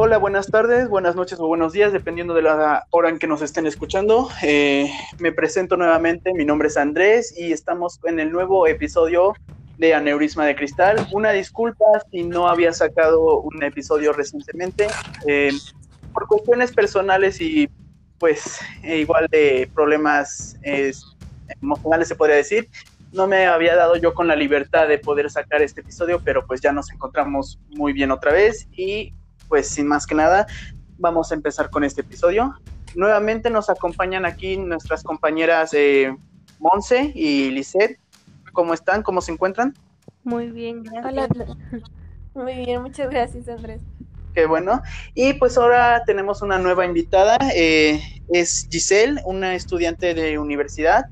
Hola, buenas tardes, buenas noches o buenos días, dependiendo de la hora en que nos estén escuchando. Eh, me presento nuevamente, mi nombre es Andrés y estamos en el nuevo episodio de Aneurisma de Cristal. Una disculpa si no había sacado un episodio recientemente. Eh, por cuestiones personales y pues e igual de problemas emocionales se podría decir, no me había dado yo con la libertad de poder sacar este episodio, pero pues ya nos encontramos muy bien otra vez y pues sin más que nada, vamos a empezar con este episodio. Nuevamente nos acompañan aquí nuestras compañeras eh, Monse y Lisette. ¿Cómo están? ¿Cómo se encuentran? Muy bien, gracias. Hola. Muy bien, muchas gracias, Andrés. Qué bueno. Y pues ahora tenemos una nueva invitada. Eh, es Giselle, una estudiante de universidad.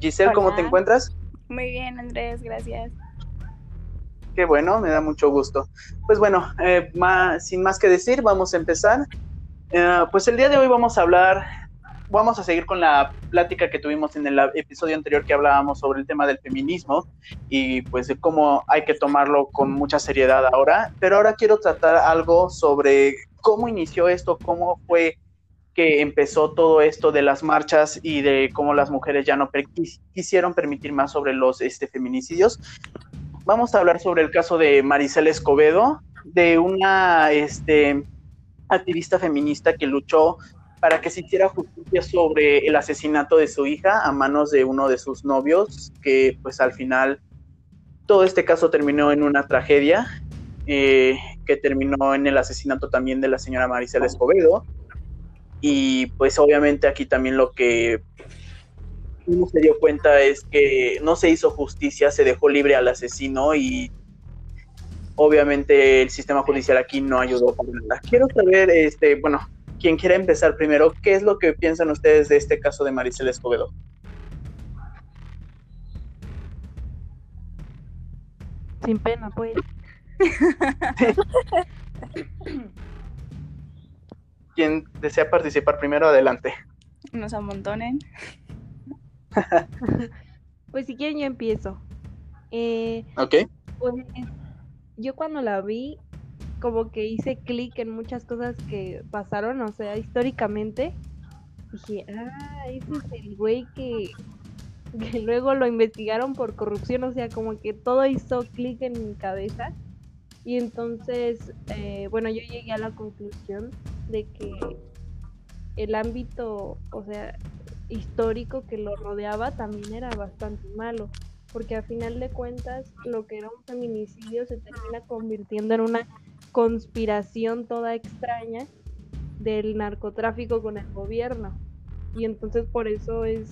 Giselle, ¿cómo te encuentras? Muy bien, Andrés, gracias. Qué bueno, me da mucho gusto. Pues bueno, eh, sin más que decir, vamos a empezar. Eh, pues el día de hoy vamos a hablar, vamos a seguir con la plática que tuvimos en el episodio anterior que hablábamos sobre el tema del feminismo y pues de cómo hay que tomarlo con mucha seriedad ahora. Pero ahora quiero tratar algo sobre cómo inició esto, cómo fue que empezó todo esto de las marchas y de cómo las mujeres ya no quisieron permitir más sobre los este, feminicidios vamos a hablar sobre el caso de Maricela Escobedo, de una este, activista feminista que luchó para que se hiciera justicia sobre el asesinato de su hija a manos de uno de sus novios, que pues al final todo este caso terminó en una tragedia, eh, que terminó en el asesinato también de la señora Maricela Escobedo. Y pues obviamente aquí también lo que uno se dio cuenta es que no se hizo justicia, se dejó libre al asesino y obviamente el sistema judicial aquí no ayudó para nada. Quiero saber, este, bueno, quien quiera empezar primero, ¿qué es lo que piensan ustedes de este caso de Maricel Escobedo? Sin pena, pues. Quien desea participar primero, adelante. Nos amontonen. pues si quieren yo empiezo. Eh, ok. Pues, yo cuando la vi, como que hice clic en muchas cosas que pasaron, o sea, históricamente. Dije, ah, ese es el güey que, que luego lo investigaron por corrupción, o sea, como que todo hizo clic en mi cabeza. Y entonces, eh, bueno, yo llegué a la conclusión de que el ámbito, o sea, histórico que lo rodeaba también era bastante malo, porque a final de cuentas lo que era un feminicidio se termina convirtiendo en una conspiración toda extraña del narcotráfico con el gobierno. Y entonces por eso es,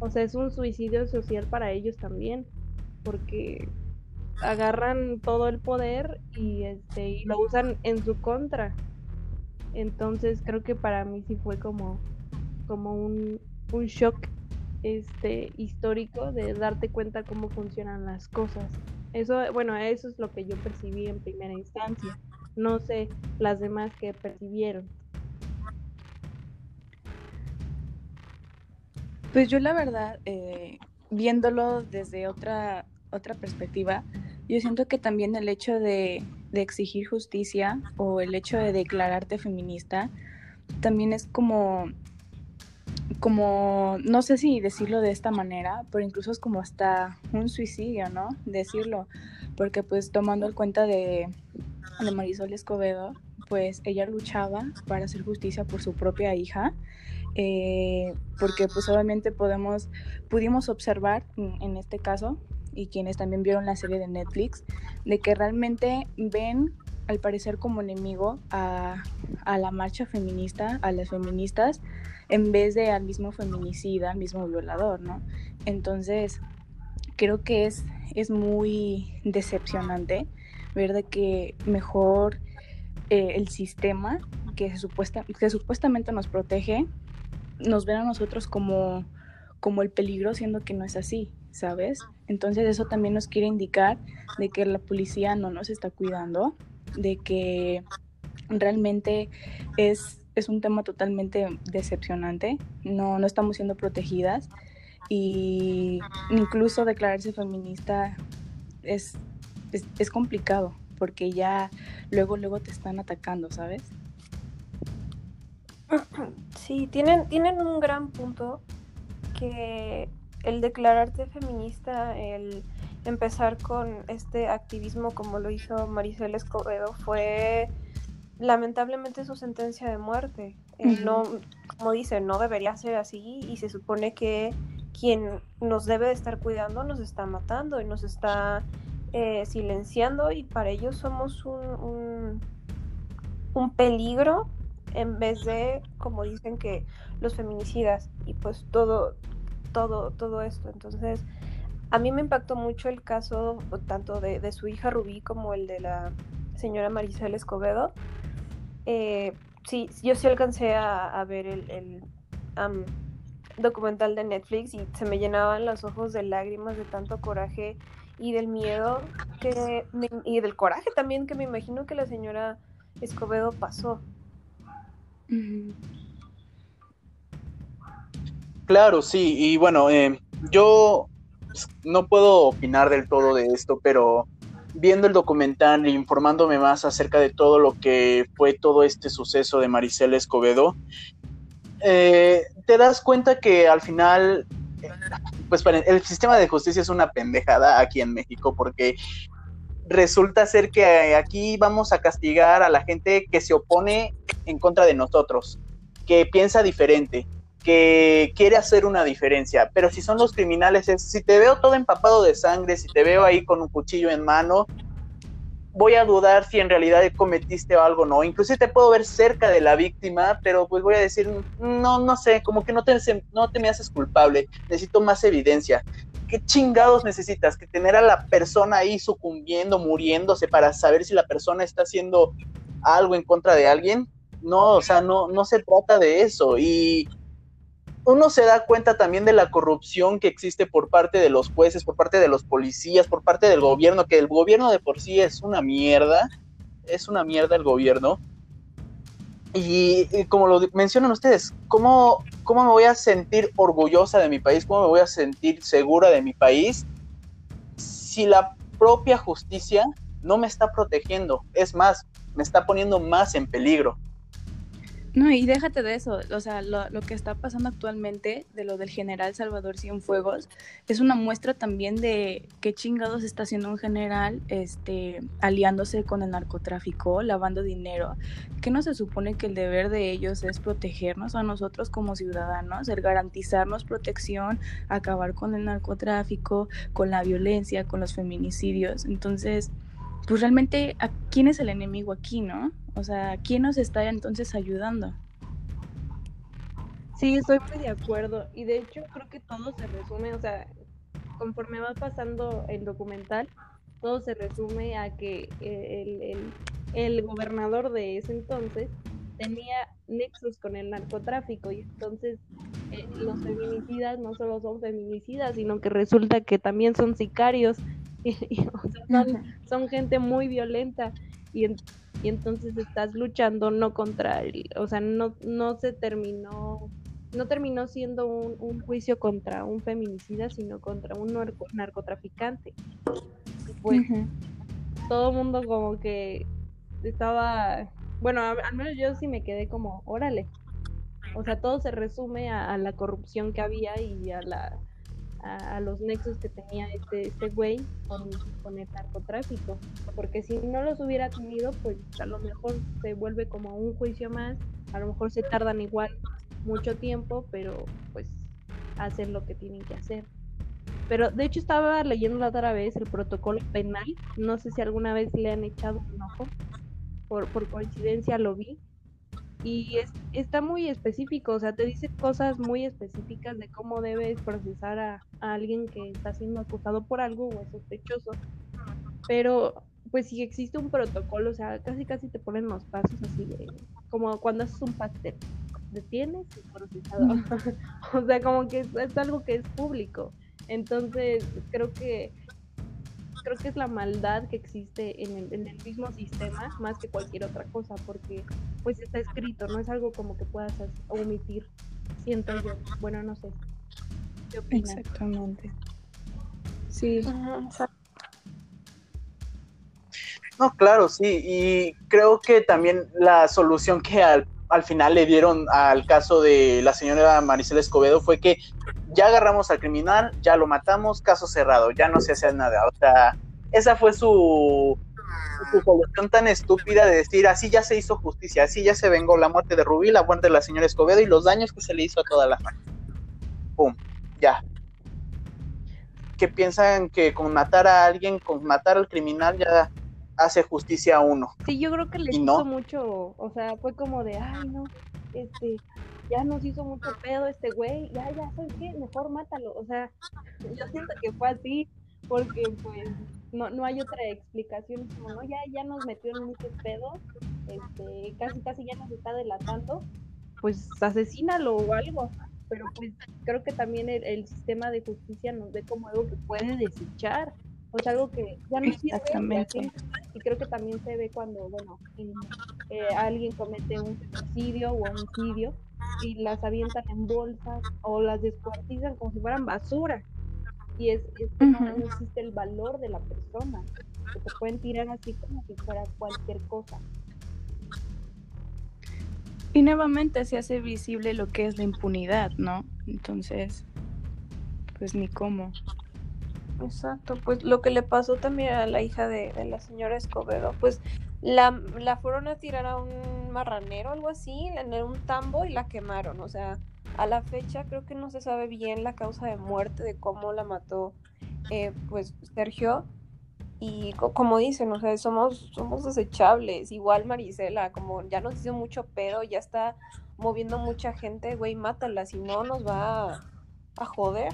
o sea, es un suicidio social para ellos también, porque agarran todo el poder y este y lo usan en su contra. Entonces creo que para mí sí fue como como un, un shock este histórico de darte cuenta cómo funcionan las cosas. Eso, bueno, eso es lo que yo percibí en primera instancia. No sé las demás que percibieron. Pues yo la verdad, eh, viéndolo desde otra, otra perspectiva, yo siento que también el hecho de, de exigir justicia o el hecho de declararte feminista también es como como, no sé si decirlo de esta manera, pero incluso es como hasta un suicidio, ¿no? Decirlo, porque pues tomando en cuenta de, de Marisol Escobedo, pues ella luchaba para hacer justicia por su propia hija, eh, porque pues obviamente podemos, pudimos observar en este caso, y quienes también vieron la serie de Netflix, de que realmente ven al parecer como enemigo a, a la marcha feminista, a las feministas, en vez de al mismo feminicida, al mismo violador, ¿no? Entonces, creo que es, es muy decepcionante ver de que mejor eh, el sistema que, supuesta, que supuestamente nos protege, nos ven a nosotros como, como el peligro, siendo que no es así, ¿sabes? Entonces eso también nos quiere indicar de que la policía no nos está cuidando, de que realmente es es un tema totalmente decepcionante, no, no estamos siendo protegidas y incluso declararse feminista es, es, complicado porque ya luego, luego te están atacando, ¿sabes? Sí, tienen, tienen un gran punto que el declararte feminista, el empezar con este activismo como lo hizo Maricel Escobedo fue lamentablemente su sentencia de muerte. Eh, no, como dice, no debería ser así y se supone que quien nos debe de estar cuidando nos está matando y nos está eh, silenciando y para ellos somos un, un, peligro en vez de, como dicen que los feminicidas y pues todo, todo, todo esto. Entonces, a mí me impactó mucho el caso tanto de, su hija Rubí como el de la señora Maricel Escobedo. Eh, sí, yo sí alcancé a, ver el, documental de Netflix y se me llenaban los ojos de lágrimas de tanto coraje y del miedo que y del coraje también que me imagino que la señora Escobedo pasó. Claro, sí, y bueno, eh, yo no puedo opinar del todo de esto, pero viendo el documental e informándome más acerca de todo lo que fue todo este suceso de Maricela Escobedo, eh, te das cuenta que al final, pues el sistema de justicia es una pendejada aquí en México porque resulta ser que aquí vamos a castigar a la gente que se opone en contra de nosotros, que piensa diferente, que quiere hacer una diferencia, pero si son los criminales, es, si te veo todo empapado de sangre, si te veo ahí con un cuchillo en mano, voy a dudar si en realidad cometiste algo o no. Incluso te puedo ver cerca de la víctima, pero pues voy a decir, no, no sé, como que no te, no te me haces culpable, necesito más evidencia. ¿Qué chingados necesitas? Que tener a la persona ahí sucumbiendo, muriéndose para saber si la persona está haciendo algo en contra de alguien. No, o sea, no, no se trata de eso. Y uno se da cuenta también de la corrupción que existe por parte de los jueces, por parte de los policías, por parte del gobierno, que el gobierno de por sí es una mierda, es una mierda el gobierno. Y, como lo mencionan ustedes, ¿cómo, ¿cómo me voy a sentir orgullosa de mi país? ¿Cómo me voy a sentir segura de mi país si la propia justicia no me está protegiendo? Es más, me está poniendo más en peligro. No, y déjate de eso, o sea, lo, que está pasando actualmente de lo del general Salvador Cienfuegos es una muestra también de qué chingados está haciendo un general este, aliándose con el narcotráfico, lavando dinero, que no se supone que el deber de ellos es protegernos a nosotros como ciudadanos, el garantizarnos protección, acabar con el narcotráfico, con la violencia, con los feminicidios. Entonces, pues realmente, ¿a quién es el enemigo aquí, no? O sea, ¿quién nos está entonces ayudando? Sí, estoy muy de acuerdo. Y de hecho creo que todo se resume, o sea, conforme va pasando el documental, todo se resume a que eh, el, gobernador de ese entonces tenía nexos con el narcotráfico y entonces eh, los feminicidas no solo son feminicidas, sino que resulta que también son sicarios y, son, gente muy violenta y, y, entonces estás luchando no contra él, o sea, no, no se terminó, no terminó siendo un, juicio contra un feminicida, sino contra un narcotraficante. pues todo el mundo como que estaba, bueno, al menos yo sí me quedé como, órale. O sea, todo se resume a la corrupción que había y a la a, los nexos que tenía este, este güey con, con, el narcotráfico. Porque si no los hubiera tenido, pues a lo mejor se vuelve como un juicio más, a lo mejor se tardan igual mucho tiempo, pero pues hacen lo que tienen que hacer. Pero de hecho estaba leyendo la otra vez el protocolo penal, no sé si alguna vez le han echado un ojo, por, por coincidencia lo vi, y es, está muy específico, o sea, te dice cosas muy específicas de cómo debes procesar a, alguien que está siendo acusado por algo o es sospechoso. Pero, pues si existe un protocolo, o sea, casi casi te ponen los pasos así de, como cuando haces un pastel, detienes y procesado. o sea, como que es algo que es público. Entonces, creo que creo que es la maldad que existe en el, en el, mismo sistema más que cualquier otra cosa, porque pues está escrito, no es algo como que puedas omitir, siento yo. Bueno, no sé. ¿Qué opinas? Exactamente. Sí. No, claro, sí, y creo que también la solución que al, al final le dieron al caso de la señora Maricela Escobedo fue que ya agarramos al criminal, ya lo matamos, caso cerrado, ya no se hace nada. O sea, esa fue su, su solución tan estúpida de decir, así ya se hizo justicia, así ya se vengó la muerte de Rubí, la muerte de la señora Escobedo y los daños que se le hizo a toda la familia. Pum, ya. Que piensan que con matar a alguien, con matar al criminal, ya hace justicia a uno. Sí, yo creo que le Y hizo no. mucho, o sea, fue como de, ay, no, este, ya nos hizo mucho pedo este güey, ya, ya, ¿sabes qué? Mejor mátalo, o sea, yo siento que fue así, porque pues no, no hay otra explicación, como, no, ya, ya nos metió en muchos pedos, este, casi, casi ya nos está delatando, pues asesínalo o algo, pero pues creo que también el, el sistema de justicia nos ve como algo que puede desechar, sea, algo que ya no sirve, y creo que también se ve cuando, bueno, en- eh, alguien comete un suicidio o homicidio y las avientan en bolsas o las descuartizan como si fueran basura. Y es, es que no, existe el valor de la persona. Que te pueden tirar así como si fuera cualquier cosa. Y nuevamente se hace visible lo que es la impunidad, ¿no? Entonces, pues ni cómo. Exacto, pues lo que le pasó también a la hija de, la señora Escobedo, pues la, la fueron a tirar a un marranero, algo así, en un tambo y la quemaron. O sea, a la fecha creo que no se sabe bien la causa de muerte, de cómo la mató eh, pues Sergio. Y co- como dicen, o sea, somos, somos desechables. Igual Marisela, como ya nos hizo mucho pedo, ya está moviendo mucha gente, güey, mátala, si no nos va a, a joder.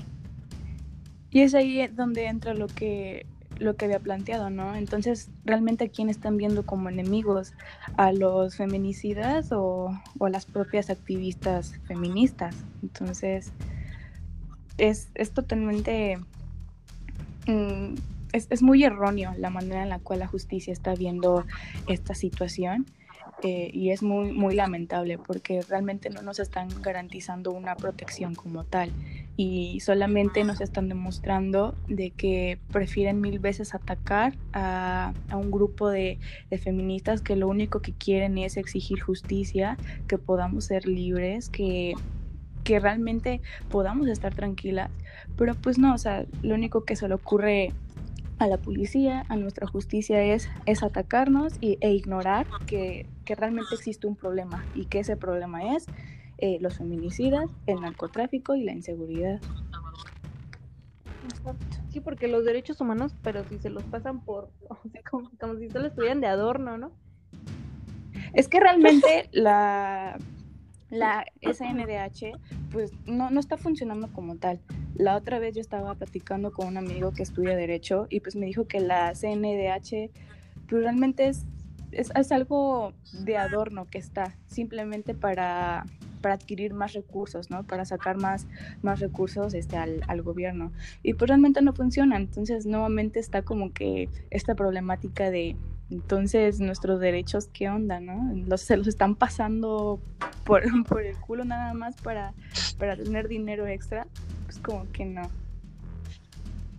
Y es ahí donde entra lo que lo que había planteado, ¿no? Entonces, ¿realmente a quién están viendo como enemigos? ¿A los feminicidas o, o a las propias activistas feministas? Entonces, es, es totalmente... mm, es, es muy erróneo la manera en la cual la justicia está viendo esta situación eh, y es muy, muy lamentable porque realmente no nos están garantizando una protección como tal y solamente nos están demostrando de que prefieren mil veces atacar a, a un grupo de, de feministas que lo único que quieren es exigir justicia, que podamos ser libres, que, que realmente podamos estar tranquilas, pero pues no, o sea, lo único que se le ocurre a la policía, a nuestra justicia es, es atacarnos y, e ignorar que, que realmente existe un problema y que ese problema es eh, los feminicidas, el narcotráfico y la inseguridad. Sí, porque los derechos humanos, pero si se los pasan por, o sea, como, como si solo estuvieran de adorno, ¿no? Es que realmente la, la SNDH pues no, no está funcionando como tal. La otra vez yo estaba platicando con un amigo que estudia Derecho y pues me dijo que la CNDH pues realmente es, es, es algo de adorno que está, simplemente para, para adquirir más recursos, ¿no? Para sacar más, más recursos este, al, al gobierno. Y pues realmente no funciona. Entonces nuevamente está como que esta problemática de entonces, nuestros derechos, ¿qué onda, no? Los, se los están pasando por, por el culo nada más para, para tener dinero extra. Pues como que no.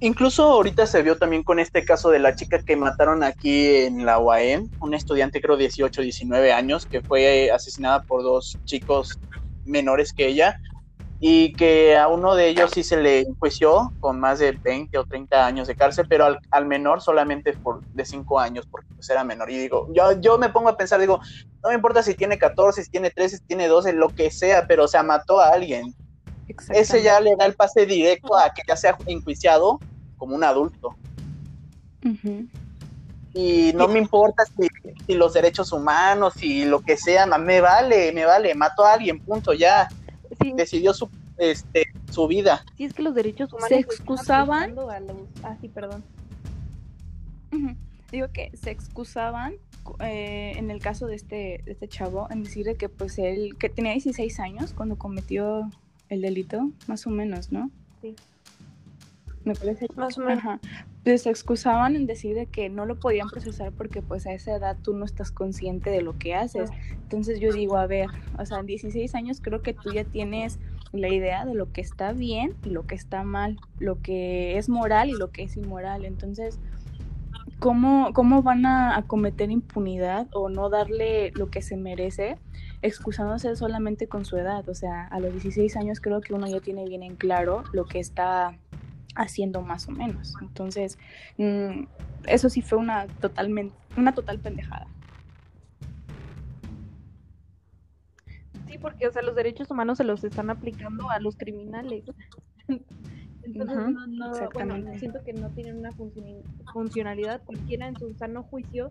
Incluso ahorita se vio también con este caso de la chica que mataron aquí en la UAM, una estudiante creo 18, 19 años, que fue asesinada por dos chicos menores que ella y que a uno de ellos sí se le enjuició con más de 20 o 30 años de cárcel, pero al, al menor solamente por de 5 años, porque pues era menor. Y digo, yo, yo me pongo a pensar, digo, no me importa si tiene 14, si tiene 13, si tiene 12, lo que sea, pero o sea, mató a alguien. Ese ya le da el pase directo a que ya sea enjuiciado como un adulto. Uh -huh. Y no me importa si, si, los derechos humanos y lo que sea, me vale, me vale, mató a alguien, punto, ya. Sí. Decidió su, este, su vida. Sí, es que los derechos humanos se excusaban. Los... Ah, sí, perdón. Uh -huh. Digo que se excusaban eh, en el caso de este, de este chavo en decir de que pues él, que tenía 16 años cuando cometió el delito, más o menos, ¿no? Sí. Me parece. Más o menos. Ajá. Pues se excusaban en decir de que no lo podían procesar porque pues a esa edad tú no estás consciente de lo que haces. Entonces yo digo, a ver, o sea, en 16 años creo que tú ya tienes la idea de lo que está bien y lo que está mal, lo que es moral y lo que es inmoral. Entonces, ¿cómo, cómo van a, a cometer impunidad o no darle lo que se merece excusándose solamente con su edad? O sea, a los 16 años creo que uno ya tiene bien en claro lo que está haciendo más o menos. Entonces, mm, eso sí fue una totalmente, una total pendejada. Sí, porque, o sea, los derechos humanos se los están aplicando a los criminales. Entonces, no, no, bueno, siento que no tienen una funcionalidad. Cualquiera en su sano juicio,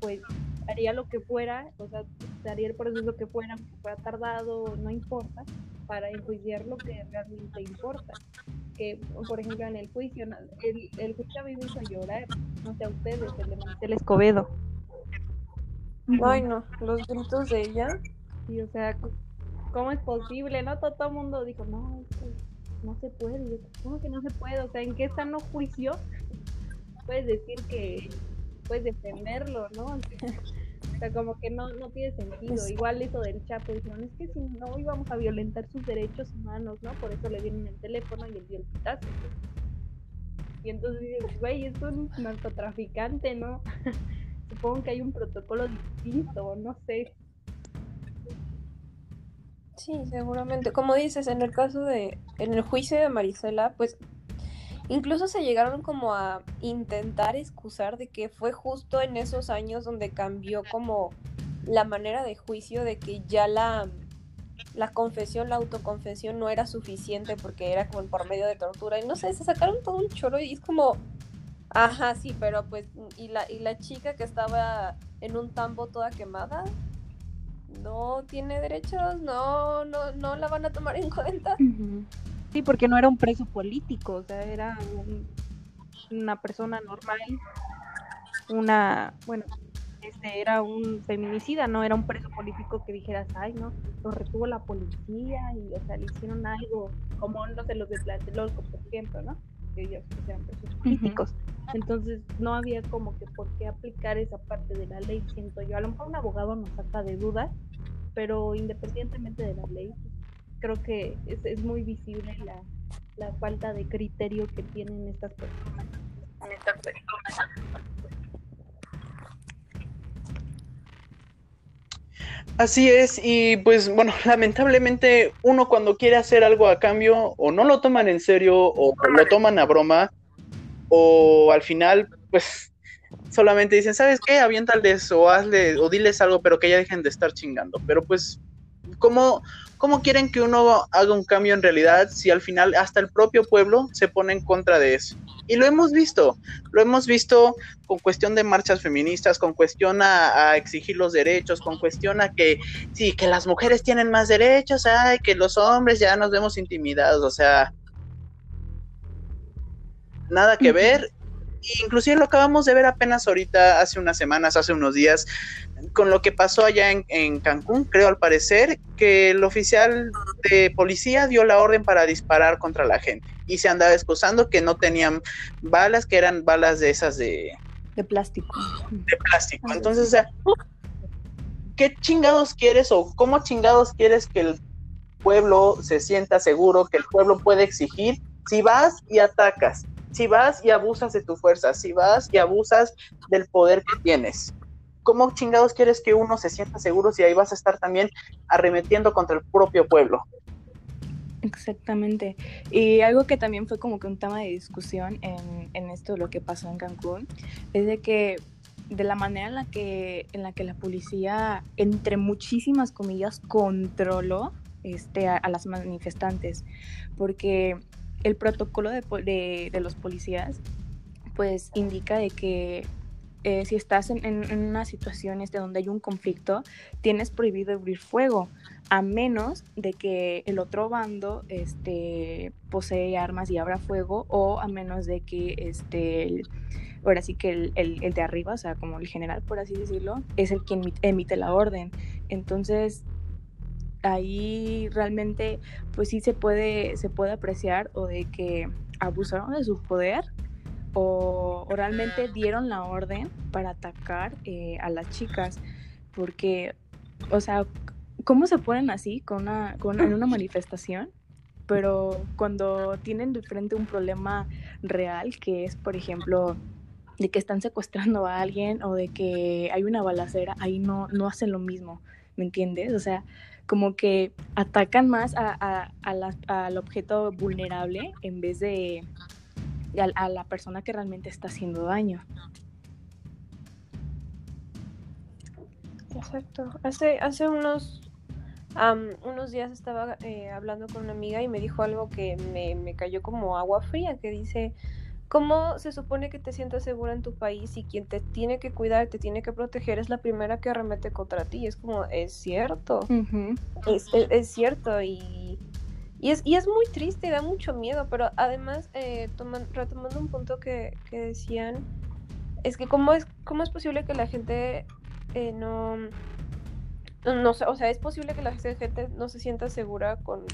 pues haría lo que fuera, o sea, haría el proceso que fuera, que fuera tardado, no importa, para enjuiciar lo que realmente importa. Que, por ejemplo, en el juicio, el, el juicio a mí me hizo llorar, no sé a ustedes, el de Maricel Escobedo. Ay, no, los gritos de ella. Y, o sea, ¿cómo es posible? ¿No? Todo, todo el mundo dijo, no, no se puede. Yo, ¿Cómo que no se puede? O sea, ¿en qué sano juicio puedes decir que puedes defenderlo, no? O sea, como que no, no tiene sentido. Igual eso del Chapo, dijeron, es que si no íbamos a violentar sus derechos humanos, ¿no? Por eso le dieron el teléfono y el dio el pitazo. Y entonces dices, güey, es un narcotraficante, ¿no? Supongo que hay un protocolo distinto, no sé. Sí, seguramente. Como dices, en el caso de, en el juicio de Marisela, pues incluso se llegaron como a intentar excusar de que fue justo en esos años donde cambió como la manera de juicio de que ya la, la confesión, la autoconfesión no era suficiente porque era como por medio de tortura. Y no sé, se sacaron todo un choro y es como, ajá, sí, pero pues, y la, y la chica que estaba en un tambo toda quemada, no tiene derechos, no, no, no la van a tomar en cuenta. Sí, porque no era un preso político, o sea, era un- una persona normal, una, bueno, este era un feminicida, no era un preso político que dijeras, ay, no, lo retuvo la policía y, o sea, le hicieron algo, como no sé, los de Tlatelolco, por ejemplo, ¿no? Que ellos eran presos políticos. Entonces, no había como que por qué aplicar esa parte de la ley, siento yo. A lo mejor un abogado nos saca de dudas, pero independientemente de la ley, pues, creo que es, es muy visible la, la falta de criterio que tienen estas personas. Así es, y pues bueno, lamentablemente uno cuando quiere hacer algo a cambio o no lo toman en serio o lo toman a broma o al final pues solamente dicen, ¿sabes qué? Aviéntales o hazle o diles algo, pero que ya dejen de estar chingando. Pero pues, ¿cómo, ¿cómo quieren que uno haga un cambio en realidad si al final hasta el propio pueblo se pone en contra de eso? Y lo hemos visto, lo hemos visto con cuestión de marchas feministas, con cuestión a, a exigir los derechos, con cuestión a que sí, que las mujeres tienen más derechos, ay, que los hombres ya nos vemos intimidados, o sea, nada que ver. Inclusive lo acabamos de ver apenas ahorita, hace unas semanas, hace unos días, con lo que pasó allá en, en Cancún, creo al parecer, que el oficial de policía dio la orden para disparar contra la gente y se andaba excusando que no tenían balas, que eran balas de esas de, De plástico. de plástico. Entonces, o sea, ¿qué chingados quieres o cómo chingados quieres que el pueblo se sienta seguro, que el pueblo puede exigir si vas y atacas, si vas y abusas de tu fuerza, si vas y abusas del poder que tienes? ¿Cómo chingados quieres que uno se sienta seguro si ahí vas a estar también arremetiendo contra el propio pueblo? Exactamente. Y algo que también fue como que un tema de discusión en, en esto, lo que pasó en Cancún, es de que de la manera en la que, en la, que la policía, entre muchísimas comillas, controló este, a, las manifestantes, porque el protocolo de- de los policías pues indica de que eh, si estás en, en- en una situación este, donde hay un conflicto, tienes prohibido abrir fuego a menos de que el otro bando este, posee armas y abra fuego, o a menos de que este, el- ahora sí que el, el- de arriba, o sea, como el general, por así decirlo, es el quien emite- emite la orden. Entonces, ahí realmente, pues sí se puede, se puede apreciar o de que abusaron de su poder o, o realmente dieron la orden para atacar eh, a las chicas, porque, o sea, ¿cómo se ponen así con una, con, en una manifestación? Pero cuando tienen de frente un problema real, que es, por ejemplo, de que están secuestrando a alguien o de que hay una balacera, ahí no, no hacen lo mismo, ¿me entiendes? O sea, como que atacan más a, al objeto vulnerable en vez de a, la persona que realmente está haciendo daño. Exacto. Hace, hace unos, unos días estaba eh, hablando con una amiga y me dijo algo que me, me cayó como agua fría, que dice, ¿Cómo se supone que te sientas segura en tu país y quien te tiene que cuidar, te tiene que proteger es la primera que arremete contra ti? Es como, es cierto. es, cierto y, y, es, y es muy triste y da mucho miedo, pero además, eh, retomando un punto que, decían, es que cómo es, cómo es posible que la gente eh, no... No, o sea, es posible que la gente no se sienta segura con,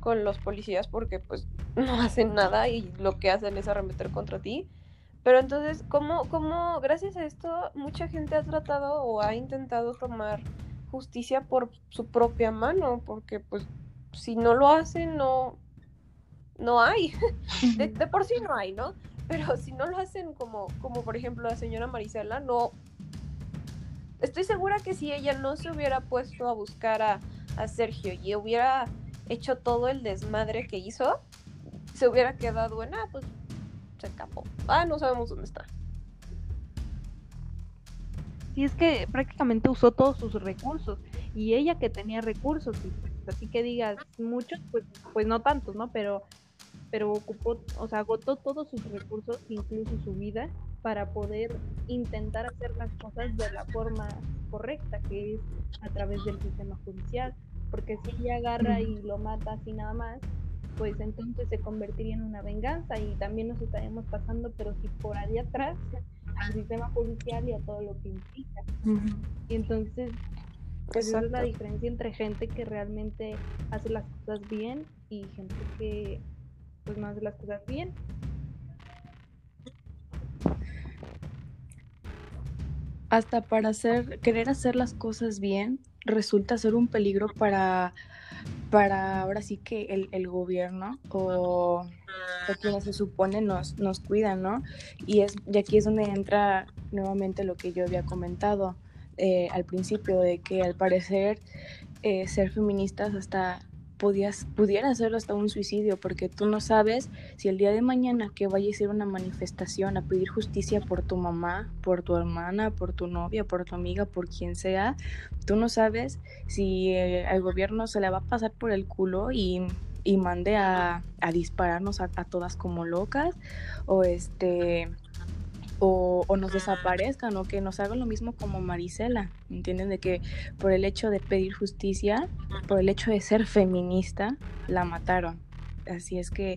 con los policías porque pues no hacen nada y lo que hacen es arremeter contra ti. Pero entonces, ¿cómo, cómo gracias a esto mucha gente ha tratado o ha intentado tomar justicia por su propia mano? Porque pues si no lo hacen, no, no hay. De, por sí no hay, ¿no? Pero si no lo hacen como, como por ejemplo la señora Marisela, no. Estoy segura que si ella no se hubiera puesto a buscar a, a Sergio y hubiera hecho todo el desmadre que hizo, se hubiera quedado en, ah, pues se escapó. Ah, no sabemos dónde está. Sí, es que prácticamente usó todos sus recursos. Y ella que tenía recursos, y así que digas muchos, pues, pues no tantos, ¿no? Pero, pero ocupó, o sea, agotó todos sus recursos, incluso su vida, para poder intentar hacer las cosas de la forma correcta, que es a través del sistema judicial porque si ella agarra y lo mata así nada más, pues entonces se convertiría en una venganza y también nos estaríamos pasando, pero si por ahí atrás, al sistema judicial y a todo lo que implica. Y entonces, pues esa es la diferencia entre gente que realmente hace las cosas bien y gente que pues no hace las cosas bien. Hasta para hacer, querer hacer las cosas bien, resulta ser un peligro para, para ahora sí que el, el gobierno o, quienes se supone nos, nos cuidan, ¿no? Y, es, y aquí es donde entra nuevamente lo que yo había comentado eh, al principio, de que al parecer eh, ser feministas hasta podías, pudiera hacerlo hasta un suicidio, porque tú no sabes si el día de mañana que vaya a ser una manifestación a pedir justicia por tu mamá, por tu hermana, por tu novia, por tu amiga, por quien sea, tú no sabes si eh, gobierno se le va a pasar por el culo y, y mande a, dispararnos a, todas como locas, o este o, nos desaparezcan o que nos hagan lo mismo como Marisela, ¿entienden? De que por el hecho de pedir justicia, por el hecho de ser feminista, la mataron. Así es que,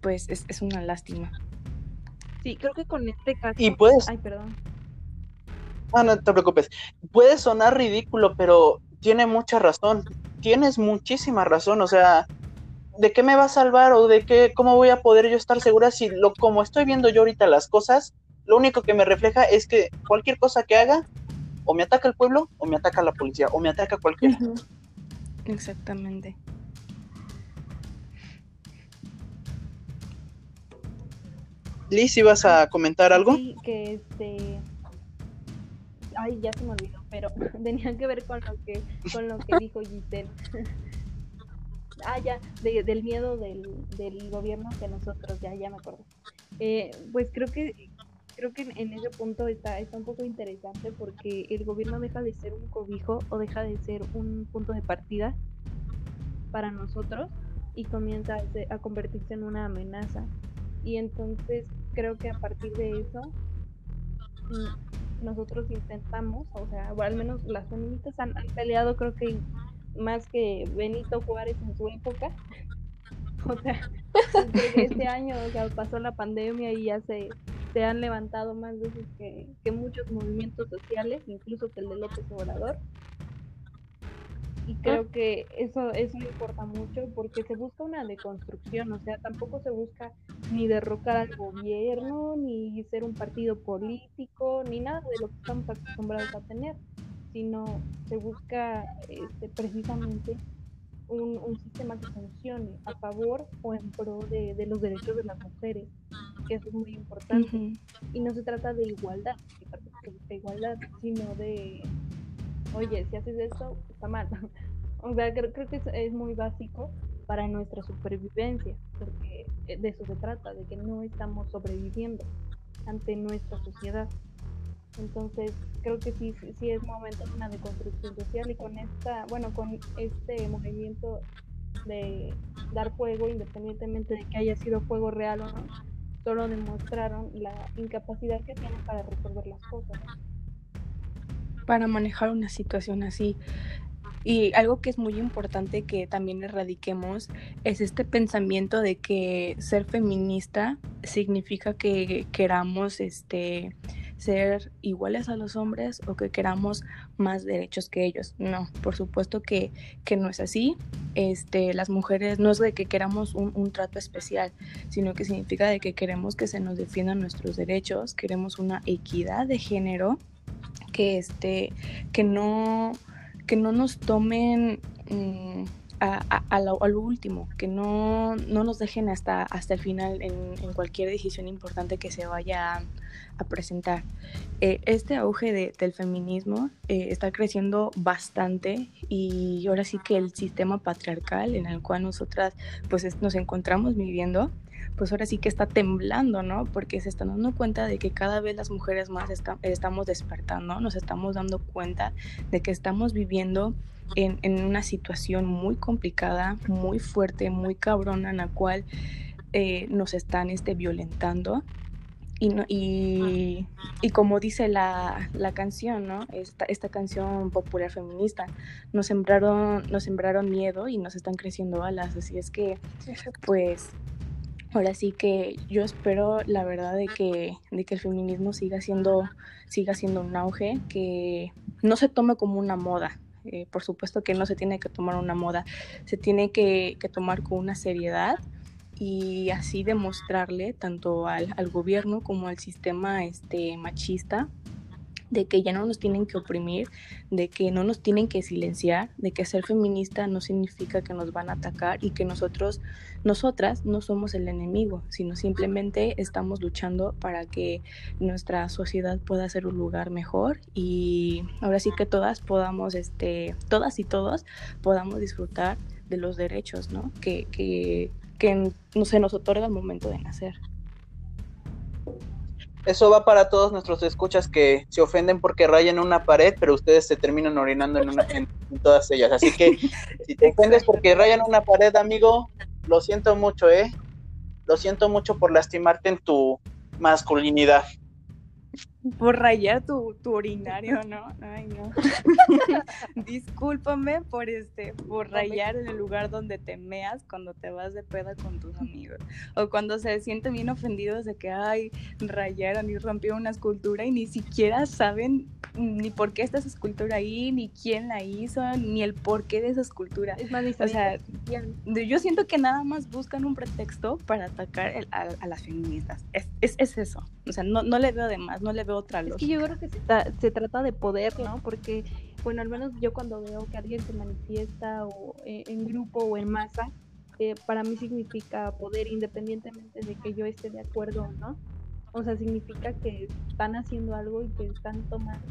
pues, es, una lástima. Sí, creo que con este caso... Y puedes... Ay, perdón. Ah, no te preocupes. Puede sonar ridículo, pero tiene mucha razón. Tienes muchísima razón. O sea, ¿de qué me va a salvar o de qué, cómo voy a poder yo estar segura si lo, como estoy viendo yo ahorita las cosas, lo único que me refleja es que cualquier cosa que haga, o me ataca el pueblo, o me ataca la policía, o me ataca cualquier. Exactamente. Liz, ¿ibas a comentar algo? Sí, que este... Ay, ya se me olvidó, pero tenía que ver con lo que, con lo que dijo Giselle. ah, ya, del miedo del, del, gobierno hacia nosotros, ya, ya me acuerdo. Eh, pues creo que creo que en, ese punto está, está un poco interesante porque el gobierno deja de ser un cobijo o deja de ser un punto de partida para nosotros y comienza a, convertirse en una amenaza. Y entonces creo que a partir de eso mm, nosotros intentamos, o sea, o al menos las feministas han peleado creo que más que Benito Juárez en su época. O sea, este año o sea, pasó la pandemia y ya se, se han levantado más veces que, que muchos movimientos sociales, incluso que el de López Obrador. Y creo que eso, eso importa mucho porque se busca una deconstrucción, o sea, tampoco se busca ni derrocar al gobierno, ni ser un partido político, ni nada de lo que estamos acostumbrados a tener sino se busca este, precisamente un, sistema que funcione a favor o en pro de, los derechos de las mujeres. que eso es muy importante. Y no se trata de igualdad, de igualdad, sino de, oye, si haces esto, está mal. o sea, creo, creo que es, muy básico para nuestra supervivencia, porque de eso se trata, de que no estamos sobreviviendo ante nuestra sociedad. Entonces, creo que sí, sí es momento de una deconstrucción social y con esta, bueno, con este movimiento de dar fuego, independientemente de que haya sido fuego real o no, solo demostraron la incapacidad que tienen para resolver las cosas. Para manejar una situación así. Y algo que es muy importante que también erradiquemos es este pensamiento de que ser feminista significa que queramos este ser iguales a los hombres o que queramos más derechos que ellos. No, por supuesto que, que no es así. Este, las mujeres no es de que queramos un, un, trato especial, sino que significa de que queremos que se nos defiendan nuestros derechos, queremos una equidad de género, que, este, que, no, que no nos tomen... Mm, a, lo, último, que no, no, nos dejen hasta, hasta el final en, en, cualquier decisión importante que se vaya a, presentar. Eh, este auge del feminismo eh, está creciendo bastante y ahora sí que el sistema patriarcal en el cual nosotras pues nos encontramos viviendo, pues ahora sí que está temblando, ¿no? Porque se están dando cuenta de que cada vez las mujeres más estamos despertando, nos estamos dando cuenta de que estamos viviendo en, en, una situación muy complicada, muy fuerte, muy cabrona, en la cual eh, nos están este, violentando. Y, y, y, como dice la, la canción, ¿no? Esta, esta, canción popular feminista, nos sembraron, nos sembraron miedo y nos están creciendo alas. Así es que, pues, ahora sí que yo espero, la verdad, de que, de que el feminismo siga siendo, siga siendo un auge, que no se tome como una moda, eh, por supuesto que no se tiene que tomar una moda, se tiene que, tomar con una seriedad y así demostrarle tanto al, al, gobierno como al sistema este, machista de que ya no nos tienen que oprimir, de que no nos tienen que silenciar, de que ser feminista no significa que nos van a atacar y que nosotros, nosotras no somos el enemigo, sino simplemente estamos luchando para que nuestra sociedad pueda ser un lugar mejor y ahora sí que todas podamos, este, todas y todos podamos disfrutar de los derechos, ¿no? Que, que, que no se nos otorga al momento de nacer. Eso va para todos nuestros escuchas que se ofenden porque rayan una pared, pero ustedes se terminan orinando en, una, en, todas ellas. Así que si te ofendes porque rayan una pared, amigo, lo siento mucho, ¿eh? Lo siento mucho por lastimarte en tu masculinidad por rayar tu, tu, urinario, ¿no? Ay, no. Discúlpame por este, por rayar en el lugar donde te meas cuando te vas de peda con tus amigos. O cuando se sienten bien ofendidos de que, ay, rayaron y rompieron una escultura y ni siquiera saben ni por qué está esa escultura ahí, ni quién la hizo, ni el porqué de esa escultura. Es más, o sea, yo siento que nada más buscan un pretexto para atacar a, las feministas. Es, es, es, eso. O sea, no, no le veo de más, no le veo otra lógica. Es que yo creo que se, trata de poder, ¿no? Porque, bueno, al menos yo cuando veo que alguien se manifiesta o eh, en grupo o en masa, eh, para mí significa poder independientemente de que yo esté de acuerdo o no. O sea, significa que están haciendo algo y que están tomando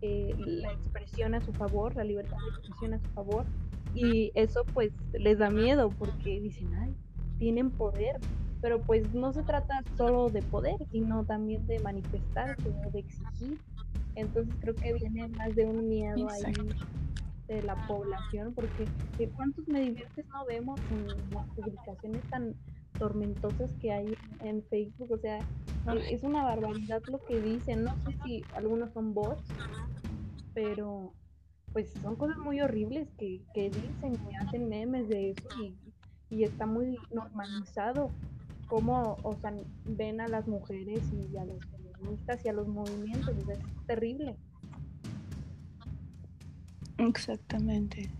eh, la expresión a su favor, la libertad de expresión a su favor. Y eso pues les da miedo porque dicen, ay, tienen poder, pero pues no se trata solo de poder, sino también de manifestarse de exigir. Entonces creo que viene más de un miedo ahí de la población, porque eh, ¿cuántos medidores no vemos en las publicaciones tan tormentosas que hay en Facebook? O sea, es una barbaridad lo que dicen. No sé si algunos son bots, pero pues son cosas muy horribles que, que dicen y hacen memes de eso y, y está muy normalizado cómo o sea, ven a las mujeres y a los feministas y a los movimientos, es terrible. Exactamente.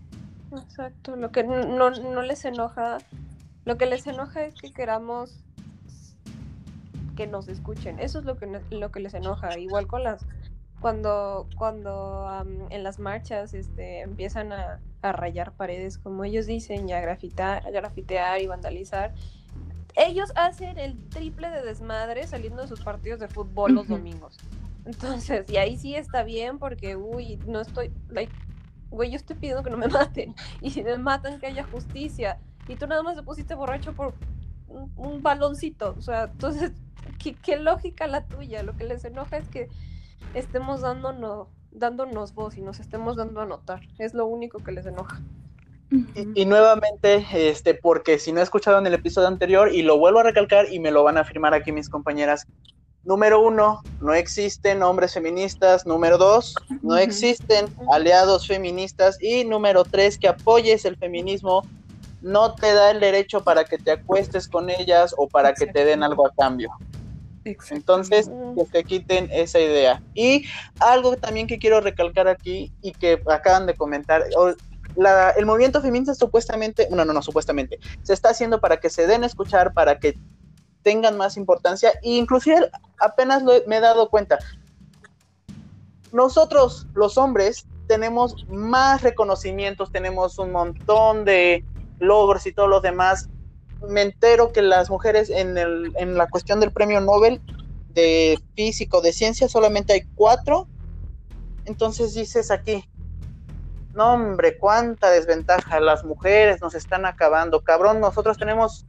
Exacto, lo que no, no les enoja, lo que les enoja es que queramos que nos escuchen, eso es lo que, lo que les enoja, igual con las, cuando, cuando en las marchas este, empiezan a, a, rayar paredes, como ellos dicen, y a, grafitar, a grafitear y vandalizar, ellos hacen el triple de desmadre saliendo de sus partidos de fútbol los domingos. Entonces, y ahí sí está bien porque, uy, no estoy, like, güey, yo estoy pidiendo que no me maten. Y si me matan, que haya justicia. Y tú nada más te pusiste borracho por un, baloncito. O sea, entonces, ¿qué, ¿qué, lógica la tuya? Lo que les enoja es que estemos dándonos, dándonos voz y nos estemos dando a notar. Es lo único que les enoja. Y, nuevamente, este, porque si no escucharon el episodio anterior, y lo vuelvo a recalcar y me lo van a afirmar aquí mis compañeras, número uno, no existen hombres feministas, número dos, no existen aliados feministas, y número tres, que apoyes el feminismo no te da el derecho para que te acuestes con ellas o para que te den algo a cambio. Entonces, que te quiten esa idea. Y algo también que quiero recalcar aquí y que acaban de comentar, el movimiento feminista supuestamente, no, no, no, supuestamente, se está haciendo para que se den a escuchar, para que tengan más importancia, e inclusive apenas me he dado cuenta, nosotros los hombres tenemos más reconocimientos, tenemos un montón de logros y todo lo demás. Me entero que las mujeres en, el, en la cuestión del premio Nobel de físico, de ciencia, solamente hay cuatro. Entonces dices aquí, no, hombre, cuánta desventaja. Las mujeres nos están acabando. Cabrón, nosotros tenemos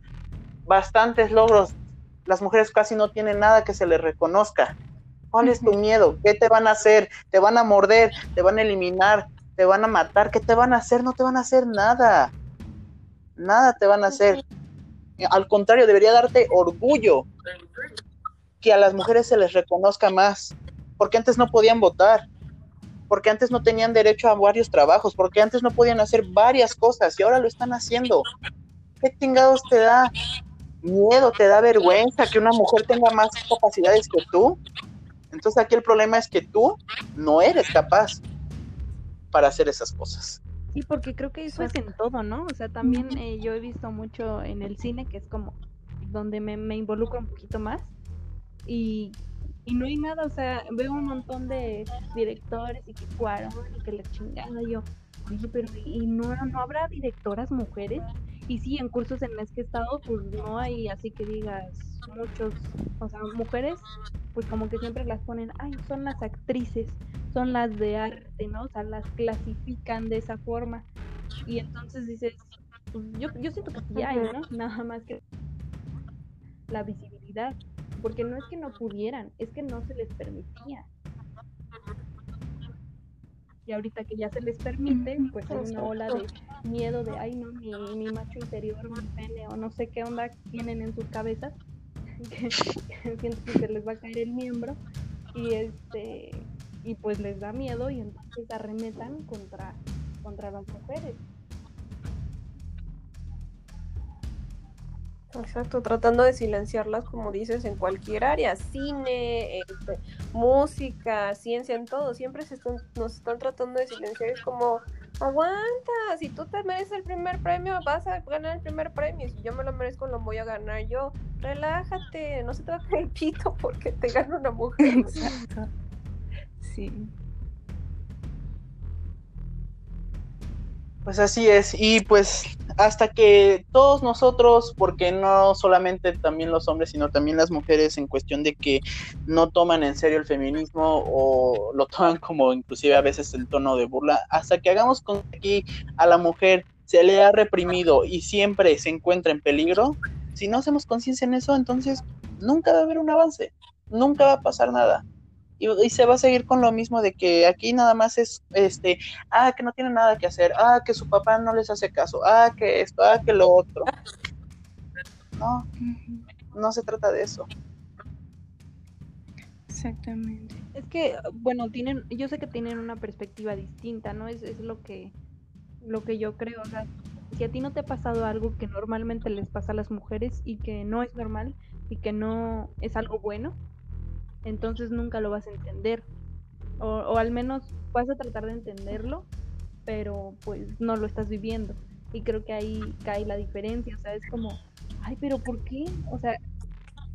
bastantes logros. Las mujeres casi no tienen nada que se les reconozca. ¿Cuál es tu miedo? ¿Qué te van a hacer? ¿Te van a morder? ¿Te van a eliminar? ¿Te van a matar? ¿Qué te van a hacer? No te van a hacer nada. Nada te van a hacer. Al contrario, debería darte orgullo que a las mujeres se les reconozca más. Porque antes no podían votar porque antes no tenían derecho a varios trabajos, porque antes no podían hacer varias cosas y ahora lo están haciendo. ¿Qué chingados te da miedo, te da vergüenza que una mujer tenga más capacidades que tú? Entonces aquí el problema es que tú no eres capaz para hacer esas cosas. Sí, porque creo que eso es en todo, ¿no? O sea, también eh, yo he visto mucho en el cine, que es como donde me, me involucro un poquito más. Y y no hay nada, o sea, veo un montón de directores y que Cuarón y que la chingada, yo, oye, pero ¿y no, no habrá directoras mujeres? Y sí, en cursos en los que he estado, pues no hay así que digas muchos, o sea, mujeres, pues como que siempre las ponen, ay, son las actrices, son las de arte, ¿no? O sea, las clasifican de esa forma. Y entonces dices, pues yo, yo siento que sí hay, ¿no? Nada más que la visibilidad porque no es que no pudieran, es que no se les permitía. Y ahorita que ya se les permite, pues hay una ola de miedo de, ay no, mi, mi macho interior, mi pene o no sé qué onda tienen en sus cabezas, que, siento que se les va a caer el miembro y este y pues les da miedo y entonces arremetan contra, contra las mujeres. Exacto, tratando de silenciarlas, como dices, en cualquier área, cine, este, música, ciencia, en todo, siempre se están, nos están tratando de silenciar, es como, aguanta, si tú te mereces el primer premio, vas a ganar el primer premio, si yo me lo merezco, lo voy a ganar yo, relájate, no se te va a caer el pito porque te gana una mujer. Exacto. Sí. Pues así es, y pues hasta que todos nosotros, porque no solamente también los hombres, sino también las mujeres en cuestión de que no toman en serio el feminismo o lo toman como inclusive a veces en tono de burla, hasta que hagamos con aquí a la mujer se le ha reprimido y siempre se encuentra en peligro, si no hacemos conciencia en eso, entonces nunca va a haber un avance, nunca va a pasar nada y, se va a seguir con lo mismo de que aquí nada más es, este, ah, que no tiene nada que hacer, ah, que su papá no les hace caso, ah, que esto, ah, que lo otro. No, no se trata de eso. Exactamente. Es que, bueno, tienen, yo sé que tienen una perspectiva distinta, ¿no? Es, es lo que, lo que yo creo, o sea, si a ti no te ha pasado algo que normalmente les pasa a las mujeres y que no es normal y que no es algo bueno, entonces nunca lo vas a entender. O, o, al menos vas a tratar de entenderlo, pero pues no lo estás viviendo. Y creo que ahí cae la diferencia, o sea, es como, ay, pero ¿por qué? O sea,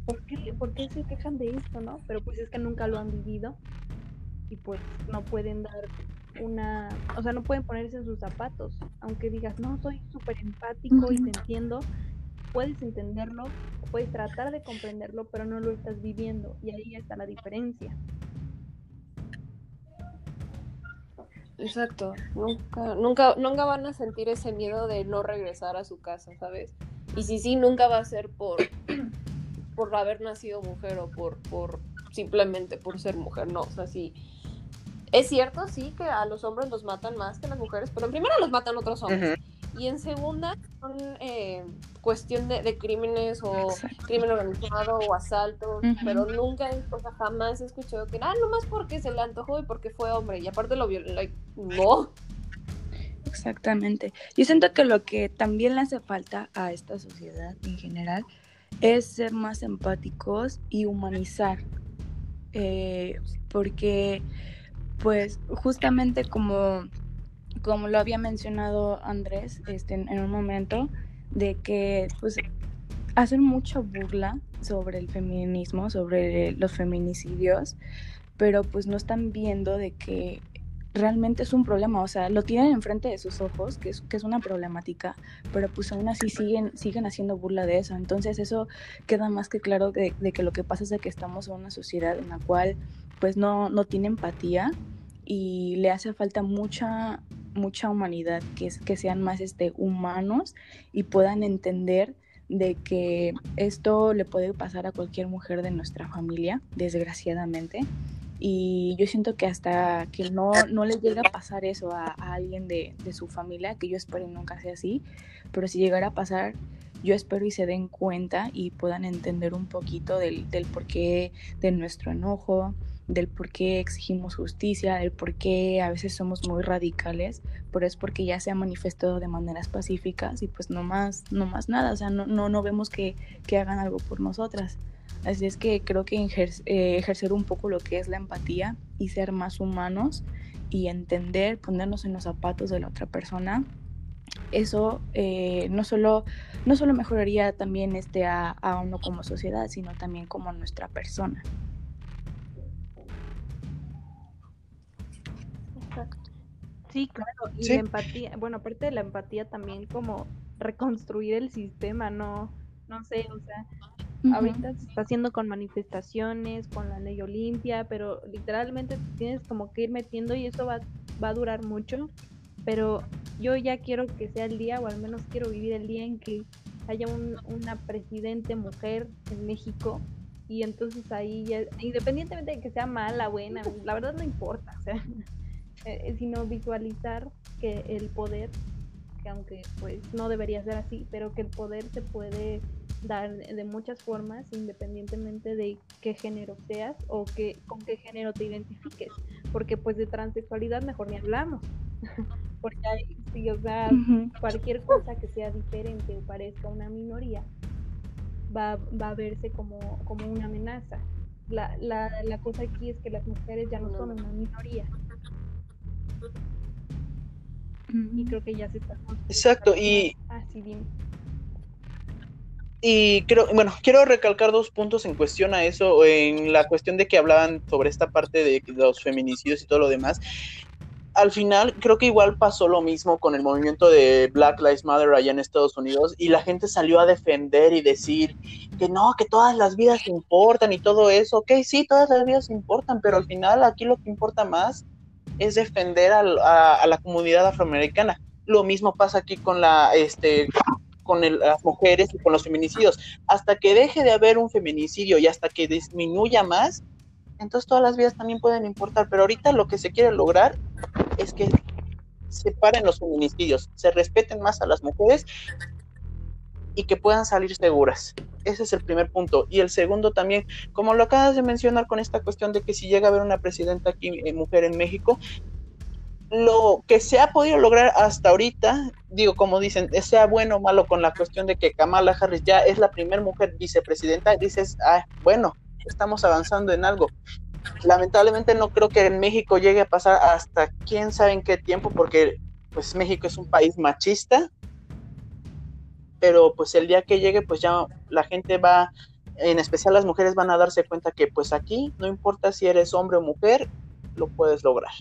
¿por qué, ¿por qué se quejan de esto, no? Pero pues es que nunca lo han vivido y pues no pueden dar una, o sea, no pueden ponerse en sus zapatos, aunque digas, no, soy súper empático y te entiendo, puedes entenderlo puedes tratar de comprenderlo, pero no lo estás viviendo y ahí está la diferencia. Exacto, nunca, nunca, nunca van a sentir ese miedo de no regresar a su casa, ¿sabes? Y si sí, nunca va a ser por, por haber nacido mujer o por, por simplemente por ser mujer, no, o sea, sí. Es cierto, sí, que a los hombres los matan más que a las mujeres, pero en primera los matan otros hombres. Y en segunda, son eh, cuestión de, crímenes o crimen organizado o asalto, pero nunca, o sea, jamás he escuchado que, ah, nomás porque se le antojó y porque fue hombre, y aparte lo violó, like, no. Exactamente. Yo siento que lo que también le hace falta a esta sociedad en general es ser más empáticos y humanizar. Eh, porque, pues, justamente como como lo había mencionado Andrés este, en, un momento, de que pues hacen mucha burla sobre el feminismo, sobre los feminicidios, pero pues no están viendo de que realmente es un problema, o sea, lo tienen enfrente de sus ojos, que es, que es una problemática, pero pues aún así siguen, siguen haciendo burla de eso. Entonces eso queda más que claro de, de que lo que pasa es que estamos en una sociedad en la cual pues no, no tiene empatía y le hace falta mucha mucha humanidad, que, es, que sean más este, humanos y puedan entender de que esto le puede pasar a cualquier mujer de nuestra familia, desgraciadamente. Y yo siento que hasta que no, no le llegue a pasar eso a, alguien de, de, su familia, que yo espero nunca sea así, pero si llegara a pasar, yo espero y se den cuenta y puedan entender un poquito del, del porqué de nuestro enojo, del por qué exigimos justicia, del por qué a veces somos muy radicales, pero es porque ya se ha manifestado de maneras pacíficas y pues no más, no más nada, o sea, no, no, no vemos que, que hagan algo por nosotras. Así es que creo que eh, ejercer un poco lo que es la empatía y ser más humanos y entender, ponernos en los zapatos de la otra persona, eso eh, no, solo, no solo mejoraría también este a, a uno como sociedad, sino también como nuestra persona. Sí, claro, y la empatía, bueno, aparte de la empatía también como reconstruir el sistema, no, no sé, o sea, ahorita se está haciendo con manifestaciones, con la ley Olimpia, pero literalmente tienes como que ir metiendo y eso va, va a durar mucho, pero yo ya quiero que sea el día, o al menos quiero vivir el día en que haya un, una presidente mujer en México y entonces ahí ya, independientemente de que sea mala, buena, la verdad no importa, o sea, eh, sino visualizar que el poder, que aunque pues no debería ser así, pero que el poder se puede dar de muchas formas independientemente de qué género seas o que, con qué género te identifiques, porque pues de transexualidad mejor ni hablamos, porque hay, sí, o sea, cualquier cosa que sea diferente o parezca una minoría va, va a verse como, como una amenaza. La, la, la cosa aquí es que las mujeres ya no son una minoría, y creo que ya se está. Exacto, y. Ah, sí, Y creo, bueno, quiero recalcar dos puntos en cuestión a eso, en la cuestión de que hablaban sobre esta parte de los feminicidios y todo lo demás. Al final, creo que igual pasó lo mismo con el movimiento de Black Lives Matter allá en Estados Unidos y la gente salió a defender y decir que no, que todas las vidas importan y todo eso. Ok, sí, todas las vidas importan, pero al final aquí lo que importa más es defender a, la comunidad afroamericana. Lo mismo pasa aquí con la, este, con las mujeres y con los feminicidios. Hasta que deje de haber un feminicidio y hasta que disminuya más, entonces todas las vidas también pueden importar. Pero ahorita lo que se quiere lograr es que se paren los feminicidios, se respeten más a las mujeres y que puedan salir seguras. Ese es el primer punto. Y el segundo también, como lo acabas de mencionar con esta cuestión de que si llega a haber una presidenta aquí, eh, mujer en México, lo que se ha podido lograr hasta ahorita, digo, como dicen, sea bueno o malo con la cuestión de que Kamala Harris ya es la primera mujer vicepresidenta, dices, ah, bueno, estamos avanzando en algo. Lamentablemente no creo que en México llegue a pasar hasta quién sabe en qué tiempo, porque pues México es un país machista, pero pues el día que llegue, pues ya la gente va, en especial las mujeres van a darse cuenta que pues aquí, no importa si eres hombre o mujer, lo puedes lograr.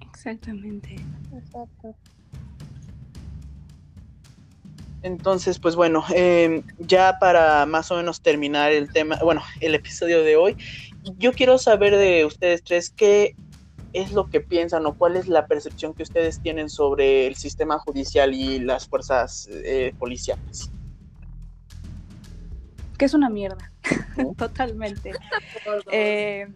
Exactamente. Exacto. Entonces, pues bueno, em, ya para más o menos terminar el tema, bueno, el episodio de hoy, yo quiero saber de ustedes tres qué es lo que piensan o cuál es la percepción que ustedes tienen sobre el sistema judicial y las fuerzas eh, policiales. Que es una mierda, totalmente. Eh,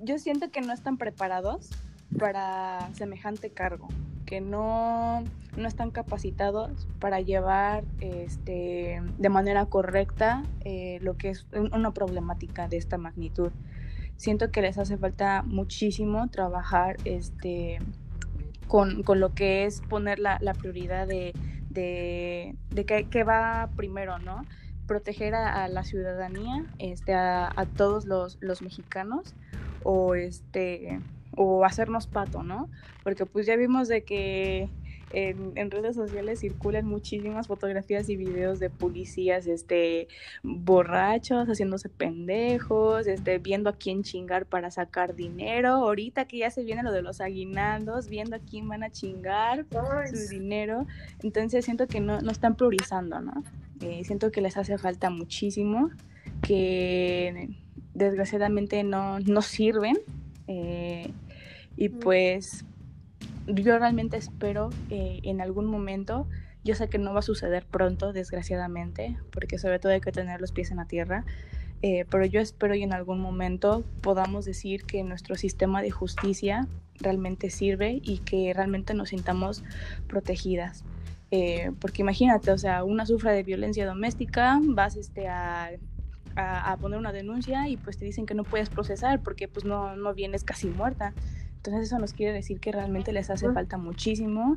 yo siento que no están preparados para semejante cargo, que no, no están capacitados para llevar este, de manera correcta eh, lo que es una problemática de esta magnitud. Siento que les hace falta muchísimo trabajar este, con, con lo que es poner la, la prioridad de, de, de que, va primero, ¿no? Proteger a, a la ciudadanía, este, a, a todos los, los mexicanos o este o hacernos pato, ¿no? Porque pues ya vimos de que en, redes sociales circulan muchísimas fotografías y videos de policías este borrachos, haciéndose pendejos, este, viendo a quién chingar para sacar dinero. Ahorita que ya se viene lo de los aguinaldos, viendo a quién van a chingar su dinero. Entonces siento que no, no están priorizando, ¿no? Eh, siento que les hace falta muchísimo, que desgraciadamente no, no sirven. Eh, y pues yo realmente espero eh, en algún momento, yo sé que no va a suceder pronto, desgraciadamente, porque sobre todo hay que tener los pies en la tierra, eh, pero yo espero y en algún momento podamos decir que nuestro sistema de justicia realmente sirve y que realmente nos sintamos protegidas. Eh, porque imagínate, o sea, una sufre de violencia doméstica, vas este, a, a, poner una denuncia y pues te dicen que no puedes procesar porque pues no, no vienes casi muerta. Entonces eso nos quiere decir que realmente les hace falta muchísimo.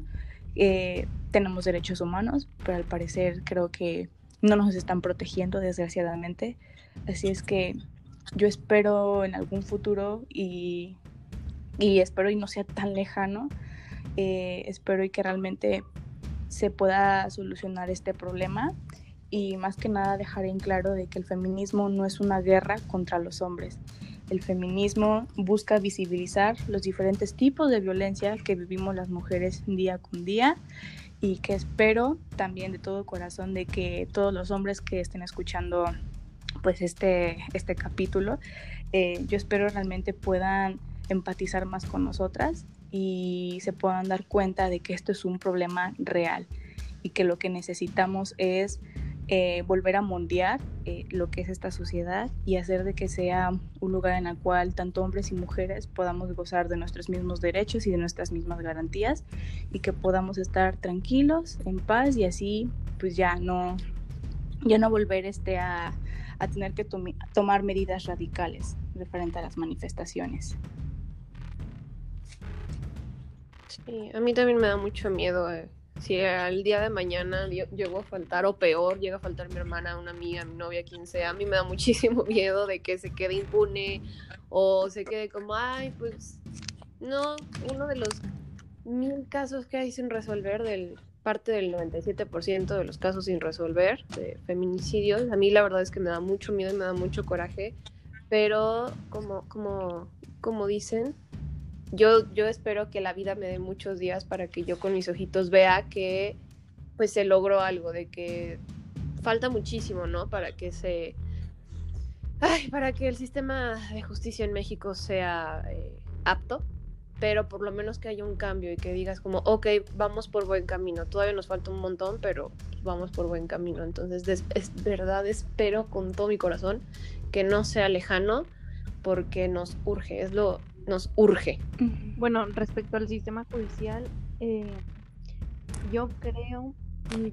Eh, tenemos derechos humanos, pero al parecer creo que no nos están protegiendo desgraciadamente. Así es que yo espero en algún futuro y, y espero y no sea tan lejano, eh, espero y que realmente se pueda solucionar este problema y más que nada dejar en claro de que el feminismo no es una guerra contra los hombres, el feminismo busca visibilizar los diferentes tipos de violencia que vivimos las mujeres día con día y que espero también de todo corazón de que todos los hombres que estén escuchando pues este, este capítulo, eh, yo espero realmente puedan empatizar más con nosotras y se puedan dar cuenta de que esto es un problema real y que lo que necesitamos es eh, volver a moldear eh, lo que es esta sociedad y hacer de que sea un lugar en el cual tanto hombres y mujeres podamos gozar de nuestros mismos derechos y de nuestras mismas garantías y que podamos estar tranquilos, en paz y así pues ya no, ya no volver este a, a tener que tomar medidas radicales referente a las manifestaciones. Sí, a mí también me da mucho miedo eh, si al día de mañana llego a faltar o peor, llega a faltar mi hermana, una amiga, mi novia, quien sea, a mí me da muchísimo miedo de que se quede impune o se quede como, ay, pues no, uno de los mil casos que hay sin resolver, del parte del 97% de los casos sin resolver de feminicidios, a mí la verdad es que me da mucho miedo y me da mucho coraje, pero como, como, como dicen, yo, yo espero que la vida me dé muchos días para que yo con mis ojitos vea que pues se logró algo, de que falta muchísimo, ¿no? Para que se... Ay, para que el sistema de justicia en México sea eh, apto, pero por lo menos que haya un cambio y que digas como, ok, vamos por buen camino, todavía nos falta un montón, pero vamos por buen camino. Entonces, es verdad, espero con todo mi corazón que no sea lejano porque nos urge, es lo, nos urge. Bueno, respecto al sistema judicial, eh, yo creo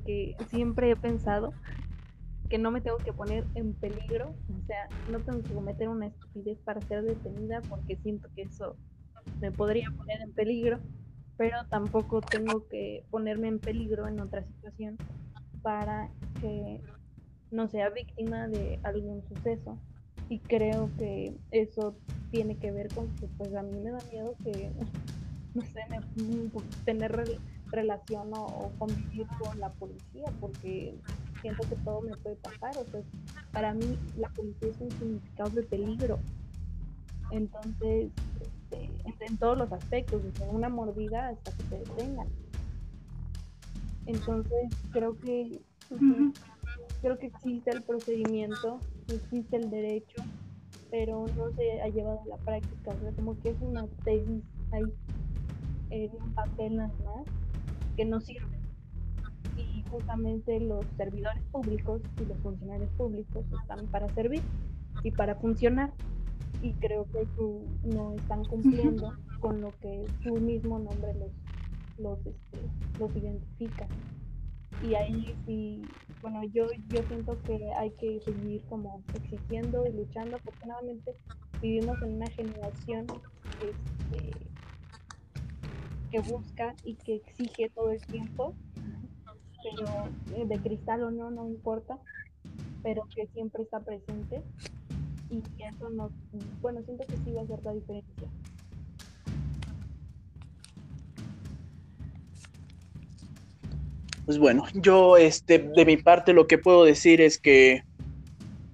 que siempre he pensado que no me tengo que poner en peligro, o sea, no tengo que cometer una estupidez para ser detenida porque siento que eso me podría poner en peligro, pero tampoco tengo que ponerme en peligro en otra situación para que no sea víctima de algún suceso y creo que eso tiene que ver con que pues a mí me da miedo que no sé tener relación o, convivir con la policía porque siento que todo me puede pasar o sea para mí la policía es un significado de peligro. Entonces este, en todos los aspectos desde una mordida hasta que te detengan. Entonces, creo que creo que existe el procedimiento, existe el derecho, pero no se ha llevado a la práctica, o sea, como que es una tesis ahí en un papel nada más que no sirve. Y justamente los servidores públicos y los funcionarios públicos están para servir y para funcionar. Y creo que no están cumpliendo con lo que su mismo nombre los, los, este, los identifica. Y ahí sí, bueno, yo, yo siento que hay que seguir como exigiendo y luchando. Afortunadamente vivimos en una generación este, que busca y que exige todo el tiempo, pero eh, de cristal o no, no importa, pero que siempre está presente y eso no, bueno, siento que sí va a hacer la diferencia. Pues bueno, yo este, de mi parte lo que puedo decir es que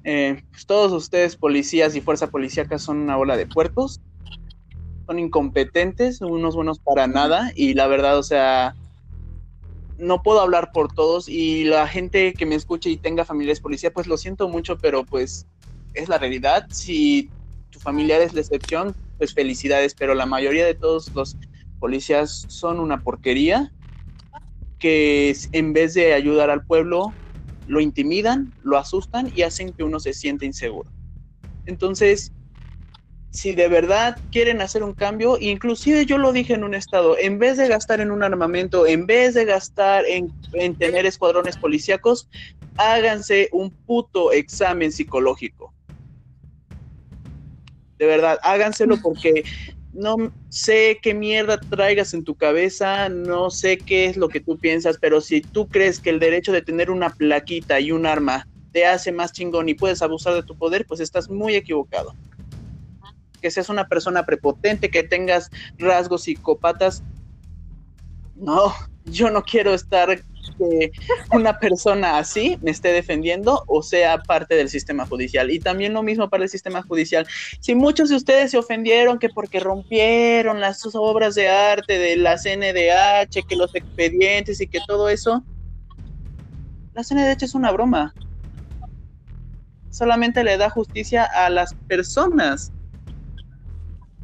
eh, pues todos ustedes, policías y fuerza policíaca, son una ola de puertos, son incompetentes, unos buenos para nada, y la verdad, o sea, no puedo hablar por todos, y la gente que me escuche y tenga familiares policía, pues lo siento mucho, pero pues es la realidad. Si tu familiar es la excepción, pues felicidades, pero la mayoría de todos los policías son una porquería que en vez de ayudar al pueblo, lo intimidan, lo asustan y hacen que uno se sienta inseguro. Entonces, si de verdad quieren hacer un cambio, inclusive yo lo dije en un estado, en vez de gastar en un armamento, en vez de gastar en, en tener escuadrones policíacos, háganse un puto examen psicológico. De verdad, háganselo porque no sé qué mierda traigas en tu cabeza, no sé qué es lo que tú piensas, pero si tú crees que el derecho de tener una plaquita y un arma te hace más chingón y puedes abusar de tu poder, pues estás muy equivocado. Que seas una persona prepotente, que tengas rasgos psicópatas. No, yo no quiero estar que una persona así me esté defendiendo o sea parte del sistema judicial. Y también lo mismo para el sistema judicial. Si muchos de ustedes se ofendieron que porque rompieron las obras de arte de la CNDH, que los expedientes y que todo eso, la CNDH es una broma. Solamente le da justicia a las personas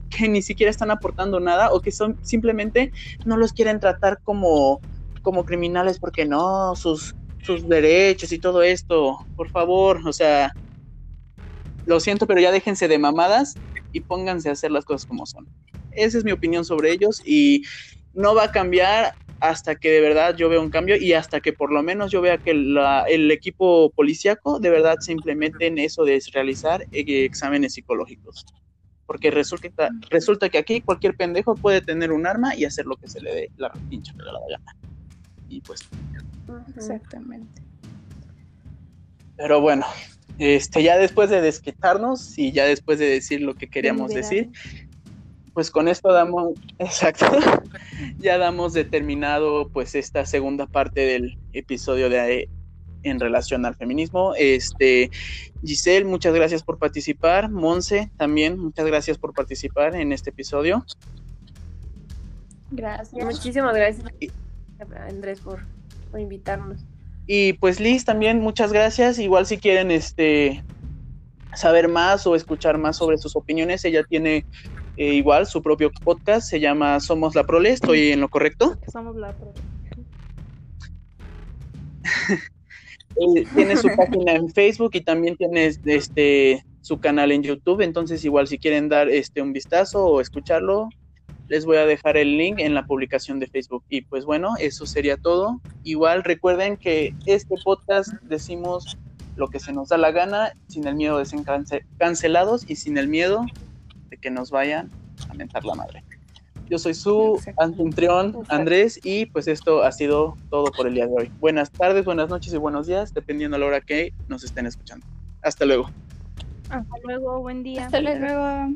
que ni siquiera están aportando nada o que son simplemente no los quieren tratar como como criminales porque no, sus, sus derechos y todo esto, por favor, o sea, lo siento, pero ya déjense de mamadas y pónganse a hacer las cosas como son. Esa es mi opinión sobre ellos y no va a cambiar hasta que de verdad yo vea un cambio y hasta que por lo menos yo vea que el equipo policíaco de verdad se implemente en eso de realizar eh, exámenes psicológicos. Porque resulta, resulta que aquí cualquier pendejo puede tener un arma y hacer lo que se le dé la pinche la gana y pues. Exactamente. Pero bueno, este, ya después de desquitarnos y ya después de decir lo que queríamos decir, pues con esto damos, exacto, ya damos determinado pues esta segunda parte del episodio de en relación al feminismo. Este, Giselle, muchas gracias por participar. Monse, también muchas gracias por participar en este episodio. Gracias. Muchísimas gracias. Andrés, por, invitarnos. Y pues Liz, también muchas gracias. Igual si quieren este saber más o escuchar más sobre sus opiniones, ella tiene eh, igual su propio podcast, se llama Somos la Prole, ¿estoy en lo correcto? Somos la Prole. Eh, tiene su página en Facebook y también tiene este su canal en YouTube, entonces igual si quieren dar este un vistazo o escucharlo, les voy a dejar el link en la publicación de Facebook. Y pues bueno, eso sería todo. Igual recuerden que este podcast decimos lo que se nos da la gana, sin el miedo de ser cancelados y sin el miedo de que nos vayan a mentar la madre. Yo soy su anfitrión Andrés y pues esto ha sido todo por el día de hoy. Buenas tardes, buenas noches y buenos días, dependiendo a la hora que nos estén escuchando. Hasta luego. Hasta luego, buen día. Hasta luego.